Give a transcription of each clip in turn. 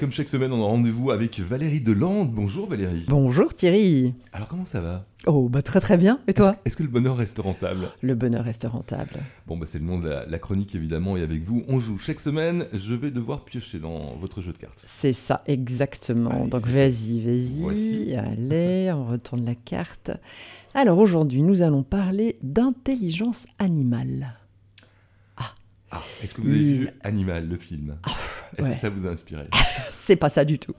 Comme chaque semaine, on a rendez-vous avec Valérie Delande. Bonjour Valérie. Bonjour Thierry. Alors comment ça va? Oh, bah très très bien. Et toi? Est-ce que le bonheur reste rentable? Le bonheur reste rentable. Bon, bah c'est le nom de la, la chronique évidemment, et avec vous, on joue chaque semaine. Je vais devoir piocher dans votre jeu de cartes. C'est ça, exactement. Allez, Donc vas-y, vas-y. Voici. Allez, on retourne la carte. Alors aujourd'hui, nous allons parler d'intelligence animale. Ah, est-ce que vous avez Il- vu Animal, le film? Est-ce ouais. que ça vous a inspiré C'est pas ça du tout.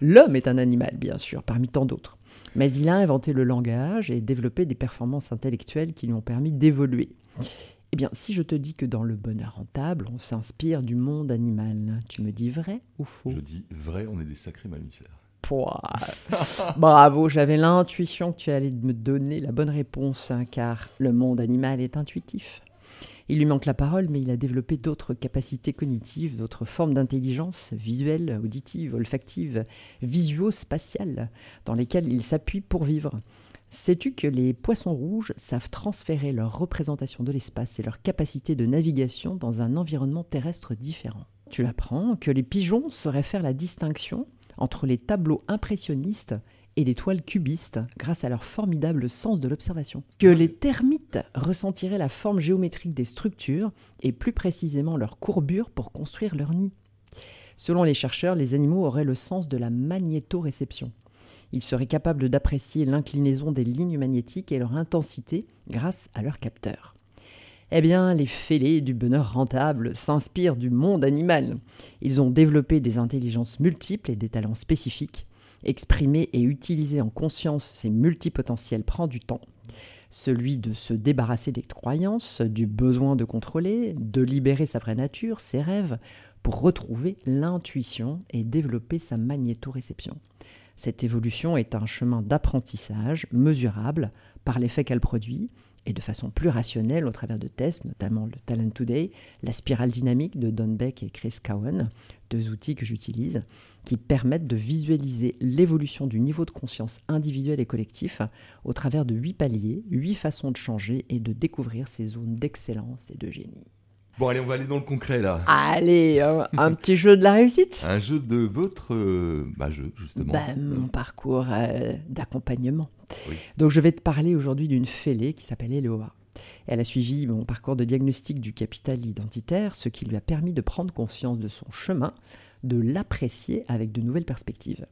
L'homme est un animal, bien sûr, parmi tant d'autres. Mais il a inventé le langage et développé des performances intellectuelles qui lui ont permis d'évoluer. Eh bien, si je te dis que dans le bonheur rentable, on s'inspire du monde animal, tu me dis vrai ou faux? Je dis vrai, on est des sacrés mammifères. Pouah. Bravo, j'avais l'intuition que tu allais me donner la bonne réponse, hein, car le monde animal est intuitif. Il lui manque la parole, mais il a développé d'autres capacités cognitives, d'autres formes d'intelligence visuelle, auditive, olfactive, visio-spatiale, dans lesquelles il s'appuie pour vivre. Sais-tu que les poissons rouges savent transférer leur représentation de l'espace et leur capacité de navigation dans un environnement terrestre différent? Tu apprends que les pigeons sauraient faire la distinction entre les tableaux impressionnistes et les toiles cubistes grâce à leur formidable sens de l'observation. Que les termites ressentiraient la forme géométrique des structures et plus précisément leur courbure pour construire leur nid. Selon les chercheurs, les animaux auraient le sens de la magnétoréception. Ils seraient capables d'apprécier l'inclinaison des lignes magnétiques et leur intensité grâce à leurs capteurs. Eh bien, les fêlés du bonheur rentable s'inspirent du monde animal. Ils ont développé des intelligences multiples et des talents spécifiques. Exprimer et utiliser en conscience ces multipotentiels prend du temps. Celui de se débarrasser des croyances, du besoin de contrôler, de libérer sa vraie nature, ses rêves, pour retrouver l'intuition et développer sa magnétoréception. Cette évolution est un chemin d'apprentissage mesurable par l'effet qu'elle produit et de façon plus rationnelle au travers de tests, notamment le Talent Today, la spirale dynamique de Don Beck et Chris Cowan, deux outils que j'utilise, qui permettent de visualiser l'évolution du niveau de conscience individuel et collectif au travers de huit paliers, huit façons de changer et de découvrir ces zones d'excellence et de génie. Bon, allez, on va aller dans le concret là. Allez, un, un petit jeu de la réussite Un jeu de votre euh, bah, jeu, justement. Ben, mon parcours euh, d'accompagnement. Oui. Donc je vais te parler aujourd'hui d'une fêlée qui s'appelle Eloa. Elle a suivi mon parcours de diagnostic du capital identitaire, ce qui lui a permis de prendre conscience de son chemin, de l'apprécier avec de nouvelles perspectives.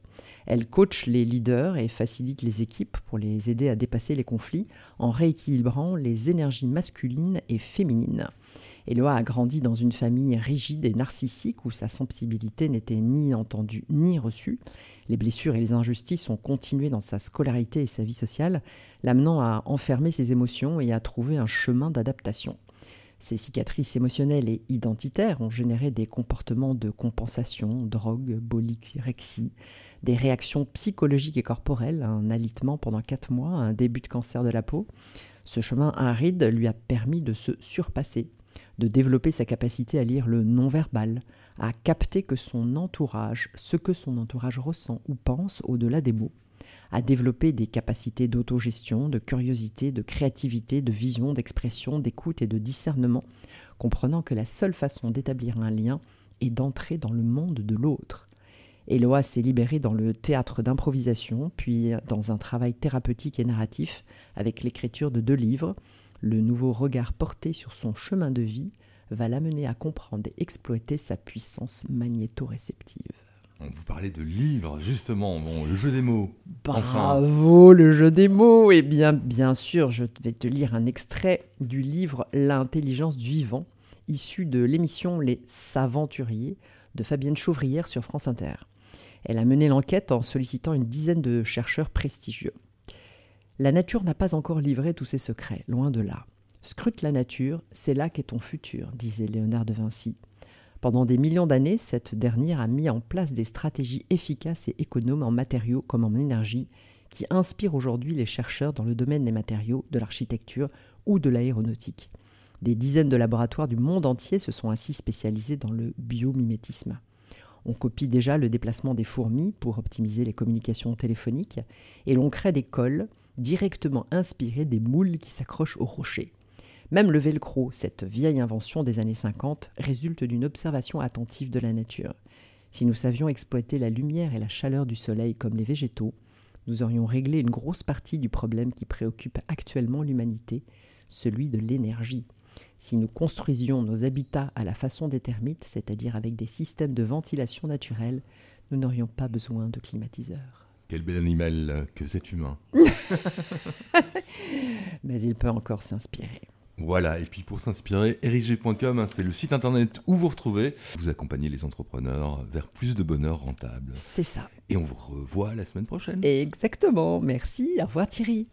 Elle coach les leaders et facilite les équipes pour les aider à dépasser les conflits en rééquilibrant les énergies masculines et féminines. Eloa a grandi dans une famille rigide et narcissique où sa sensibilité n'était ni entendue ni reçue. Les blessures et les injustices ont continué dans sa scolarité et sa vie sociale, l'amenant à enfermer ses émotions et à trouver un chemin d'adaptation. Ces cicatrices émotionnelles et identitaires ont généré des comportements de compensation, drogue, bolyrexie, des réactions psychologiques et corporelles, un alitement pendant quatre mois, un début de cancer de la peau. Ce chemin aride lui a permis de se surpasser, de développer sa capacité à lire le non-verbal, à capter que son entourage, ce que son entourage ressent ou pense au-delà des mots, à développer des capacités d'autogestion, de curiosité, de créativité, de vision, d'expression, d'écoute et de discernement, comprenant que la seule façon d'établir un lien est d'entrer dans le monde de l'autre. Eloa s'est libérée dans le théâtre d'improvisation, puis dans un travail thérapeutique et narratif avec l'écriture de deux livres. Le nouveau regard porté sur son chemin de vie va l'amener à comprendre et exploiter sa puissance magnétoréceptive. On vous parlait de livres, justement. Bon, le jeu des mots. Enfin. Bravo, le jeu des mots. Et bien, bien sûr, je vais te lire un extrait du livre L'intelligence du vivant, issu de l'émission Les Saventuriers de Fabienne Chauvrière sur France Inter. Elle a mené l'enquête en sollicitant une dizaine de chercheurs prestigieux. La nature n'a pas encore livré tous ses secrets, loin de là. Scrute la nature, c'est là qu'est ton futur, disait Léonard de Vinci. Pendant des millions d'années, cette dernière a mis en place des stratégies efficaces et économes en matériaux comme en énergie qui inspirent aujourd'hui les chercheurs dans le domaine des matériaux, de l'architecture ou de l'aéronautique. Des dizaines de laboratoires du monde entier se sont ainsi spécialisés dans le biomimétisme. On copie déjà le déplacement des fourmis pour optimiser les communications téléphoniques et l'on crée des cols directement inspirés des moules qui s'accrochent aux rochers. Même le velcro, cette vieille invention des années 50, résulte d'une observation attentive de la nature. Si nous savions exploiter la lumière et la chaleur du soleil comme les végétaux, nous aurions réglé une grosse partie du problème qui préoccupe actuellement l'humanité, celui de l'énergie. Si nous construisions nos habitats à la façon des termites, c'est-à-dire avec des systèmes de ventilation naturelle, nous n'aurions pas besoin de climatiseurs. Quel bel animal que cet humain. Mais il peut encore s'inspirer. Voilà, et puis pour s'inspirer, erigé.com, hein, c'est le site internet où vous retrouvez, vous accompagnez les entrepreneurs vers plus de bonheur rentable. C'est ça. Et on vous revoit la semaine prochaine. Exactement. Merci. Au revoir Thierry.